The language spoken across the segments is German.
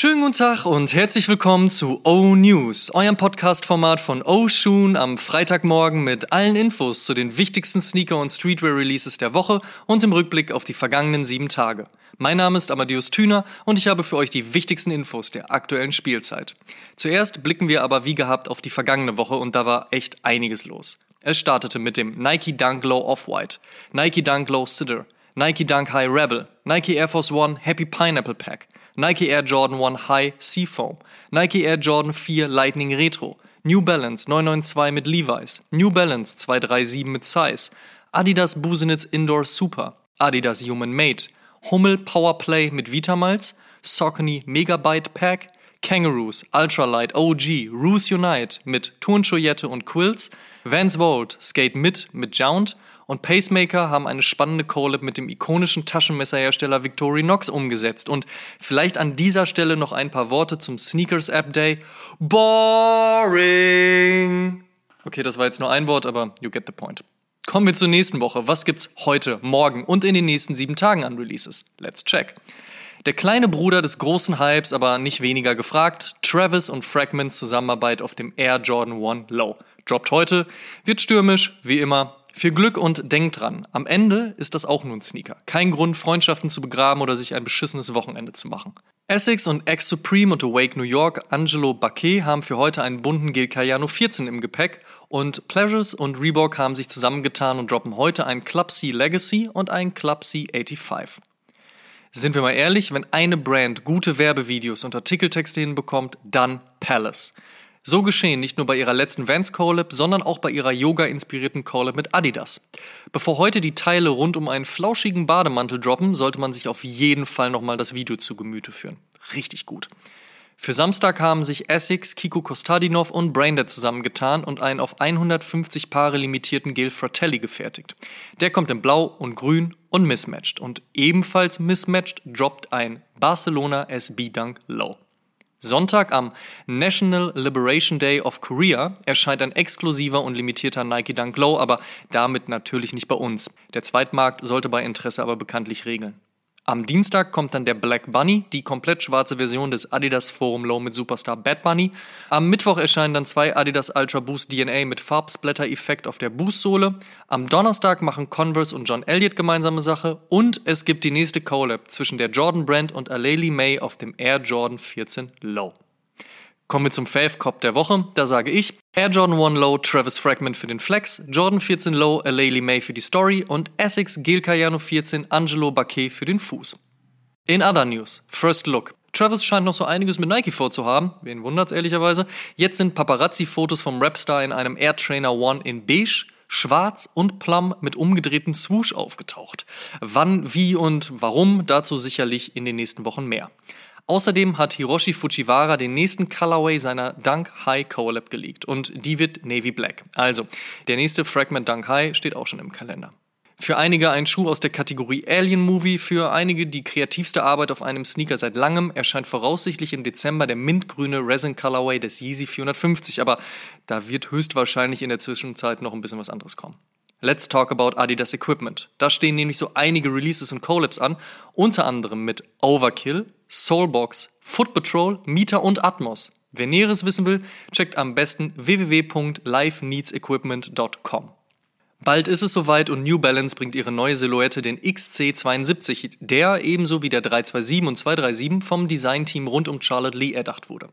Schönen guten Tag und herzlich willkommen zu O News, eurem Podcast-Format von O Shoon am Freitagmorgen mit allen Infos zu den wichtigsten Sneaker- und Streetwear-Releases der Woche und im Rückblick auf die vergangenen sieben Tage. Mein Name ist Amadeus Thüner und ich habe für euch die wichtigsten Infos der aktuellen Spielzeit. Zuerst blicken wir aber wie gehabt auf die vergangene Woche und da war echt einiges los. Es startete mit dem Nike Dunk Low Off-White, Nike Dunk Low Sitter, Nike Dunk High Rebel, Nike Air Force One Happy Pineapple Pack, Nike Air Jordan 1 High Seafoam, Nike Air Jordan 4 Lightning Retro, New Balance 992 mit Levi's, New Balance 237 mit Size, Adidas Busenitz Indoor Super, Adidas Human Made, Hummel Powerplay mit Vitamals, Saucony Megabyte Pack, Kangaroos, Ultralight OG, Roos Unite mit Turnschuhjette und Quills, Vans Volt Skate mit mit Jount und Pacemaker haben eine spannende Collab mit dem ikonischen Taschenmesserhersteller Victorinox umgesetzt. Und vielleicht an dieser Stelle noch ein paar Worte zum Sneakers App Day. Boring! Okay, das war jetzt nur ein Wort, aber you get the point. Kommen wir zur nächsten Woche. Was gibt's heute, morgen und in den nächsten sieben Tagen an Releases? Let's check. Der kleine Bruder des großen Hypes, aber nicht weniger gefragt, Travis und Fragments Zusammenarbeit auf dem Air Jordan 1 Low. Droppt heute, wird stürmisch, wie immer, viel Glück und denkt dran, am Ende ist das auch nur ein Sneaker. Kein Grund, Freundschaften zu begraben oder sich ein beschissenes Wochenende zu machen. Essex und X Supreme und Awake New York Angelo Baquet haben für heute einen bunten Gil Cayano 14 im Gepäck und Pleasures und Reebok haben sich zusammengetan und droppen heute einen Club C Legacy und einen Club C 85. Sind wir mal ehrlich, wenn eine Brand gute Werbevideos und Artikeltexte hinbekommt, dann Palace. So geschehen nicht nur bei ihrer letzten Vans Collab, sondern auch bei ihrer Yoga-inspirierten Collab mit Adidas. Bevor heute die Teile rund um einen flauschigen Bademantel droppen, sollte man sich auf jeden Fall nochmal das Video zu Gemüte führen. Richtig gut. Für Samstag haben sich Essex, Kiko Kostadinov und Braindead zusammengetan und einen auf 150 Paare limitierten Gel Fratelli gefertigt. Der kommt in Blau und Grün und mismatched. Und ebenfalls mismatched droppt ein Barcelona SB Dunk Low. Sonntag am National Liberation Day of Korea erscheint ein exklusiver und limitierter Nike Dunk Low, aber damit natürlich nicht bei uns. Der Zweitmarkt sollte bei Interesse aber bekanntlich regeln. Am Dienstag kommt dann der Black Bunny, die komplett schwarze Version des Adidas Forum Low mit Superstar Bad Bunny. Am Mittwoch erscheinen dann zwei Adidas Ultra Boost DNA mit Farbsplatter-Effekt auf der Boostsohle. Am Donnerstag machen Converse und John Elliott gemeinsame Sache. Und es gibt die nächste Collab zwischen der Jordan Brand und Aleli May auf dem Air Jordan 14 Low. Kommen wir zum Fave Cop der Woche. Da sage ich Air Jordan 1 Low, Travis Fragment für den Flex, Jordan 14 Low, Alayli May für die Story und Essex Gil Cayano 14 Angelo Baquet für den Fuß. In other news, First Look. Travis scheint noch so einiges mit Nike vorzuhaben, wen wundert's ehrlicherweise. Jetzt sind Paparazzi-Fotos vom Rapstar in einem Air Trainer One in beige, schwarz und plum mit umgedrehtem Swoosh aufgetaucht. Wann, wie und warum, dazu sicherlich in den nächsten Wochen mehr. Außerdem hat Hiroshi Fujiwara den nächsten Colorway seiner Dunk High Collab geleakt und die wird Navy Black. Also, der nächste Fragment Dunk High steht auch schon im Kalender. Für einige ein Schuh aus der Kategorie Alien Movie, für einige die kreativste Arbeit auf einem Sneaker seit langem erscheint voraussichtlich im Dezember der mintgrüne Resin Colorway des Yeezy 450, aber da wird höchstwahrscheinlich in der Zwischenzeit noch ein bisschen was anderes kommen. Let's talk about Adidas Equipment. Da stehen nämlich so einige Releases und Collabs an, unter anderem mit Overkill, Soulbox, Foot Patrol, Mieter und Atmos. Wer Näheres wissen will, checkt am besten www.lifeneedsequipment.com. Bald ist es soweit und New Balance bringt ihre neue Silhouette, den XC72, der ebenso wie der 327 und 237 vom Designteam rund um Charlotte Lee erdacht wurde.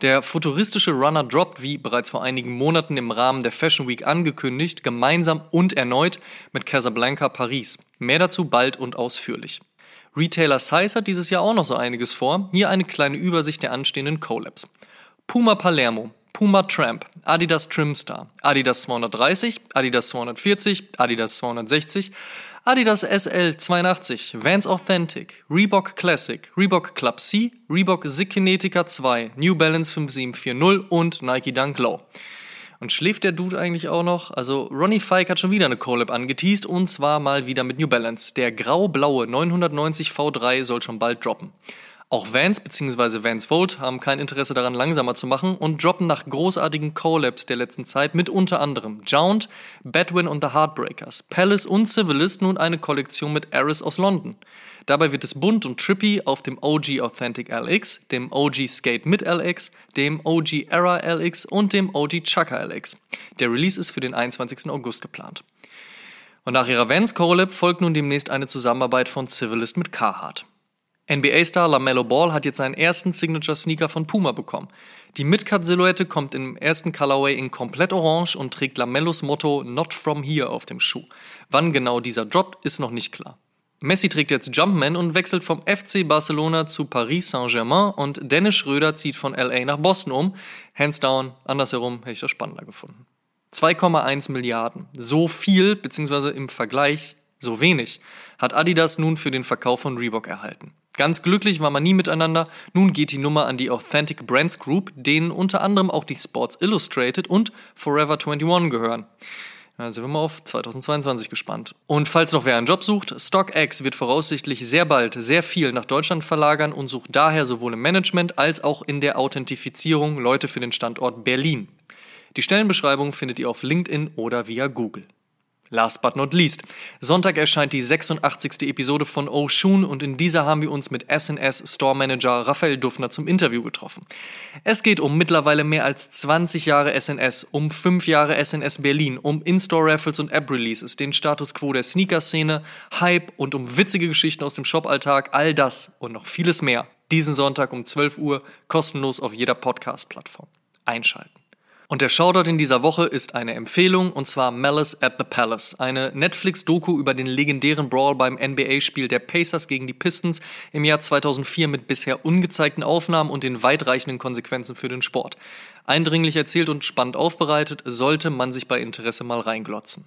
Der futuristische Runner droppt, wie bereits vor einigen Monaten im Rahmen der Fashion Week angekündigt, gemeinsam und erneut mit Casablanca Paris. Mehr dazu bald und ausführlich. Retailer Size hat dieses Jahr auch noch so einiges vor. Hier eine kleine Übersicht der anstehenden Collabs. Puma Palermo, Puma Tramp, Adidas Trimstar, Adidas 230, Adidas 240, Adidas 260, Adidas SL 82, Vans Authentic, Reebok Classic, Reebok Club C, Reebok Kinetica 2, New Balance 5740 und Nike Dunk Low. Und schläft der Dude eigentlich auch noch? Also Ronnie Fike hat schon wieder eine Collab angeteased und zwar mal wieder mit New Balance. Der grau-blaue 990 V3 soll schon bald droppen. Auch Vans bzw. Vans Volt haben kein Interesse daran, langsamer zu machen und droppen nach großartigen Collabs der letzten Zeit mit unter anderem Jount, Bedwin und The Heartbreakers, Palace und Civilist nun eine Kollektion mit Eris aus London. Dabei wird es bunt und trippy auf dem OG Authentic LX, dem OG Skate mit LX, dem OG Era LX und dem OG Chaka LX. Der Release ist für den 21. August geplant. Und nach ihrer Vans Collab folgt nun demnächst eine Zusammenarbeit von Civilist mit Carhartt. NBA-Star LaMelo Ball hat jetzt seinen ersten Signature-Sneaker von Puma bekommen. Die Midcut-Silhouette kommt im ersten Colorway in komplett orange und trägt LaMelos Motto Not From Here auf dem Schuh. Wann genau dieser droppt, ist noch nicht klar. Messi trägt jetzt Jumpman und wechselt vom FC Barcelona zu Paris Saint-Germain und Dennis Schröder zieht von LA nach Boston um. Hands down, andersherum hätte ich das spannender gefunden. 2,1 Milliarden. So viel, beziehungsweise im Vergleich so wenig, hat Adidas nun für den Verkauf von Reebok erhalten. Ganz glücklich war man nie miteinander. Nun geht die Nummer an die Authentic Brands Group, denen unter anderem auch die Sports Illustrated und Forever 21 gehören. Da sind wir mal auf 2022 gespannt. Und falls noch wer einen Job sucht, StockX wird voraussichtlich sehr bald sehr viel nach Deutschland verlagern und sucht daher sowohl im Management als auch in der Authentifizierung Leute für den Standort Berlin. Die Stellenbeschreibung findet ihr auf LinkedIn oder via Google. Last but not least. Sonntag erscheint die 86. Episode von Oshun und in dieser haben wir uns mit SNS Store Manager Raphael Duffner zum Interview getroffen. Es geht um mittlerweile mehr als 20 Jahre SNS, um 5 Jahre SNS Berlin, um In-Store Raffles und App Releases, den Status quo der Sneaker-Szene, Hype und um witzige Geschichten aus dem Shop-Alltag, all das und noch vieles mehr. Diesen Sonntag um 12 Uhr kostenlos auf jeder Podcast-Plattform. Einschalten. Und der Shoutout in dieser Woche ist eine Empfehlung, und zwar Malice at the Palace, eine Netflix-Doku über den legendären Brawl beim NBA-Spiel der Pacers gegen die Pistons im Jahr 2004 mit bisher ungezeigten Aufnahmen und den weitreichenden Konsequenzen für den Sport. Eindringlich erzählt und spannend aufbereitet, sollte man sich bei Interesse mal reinglotzen.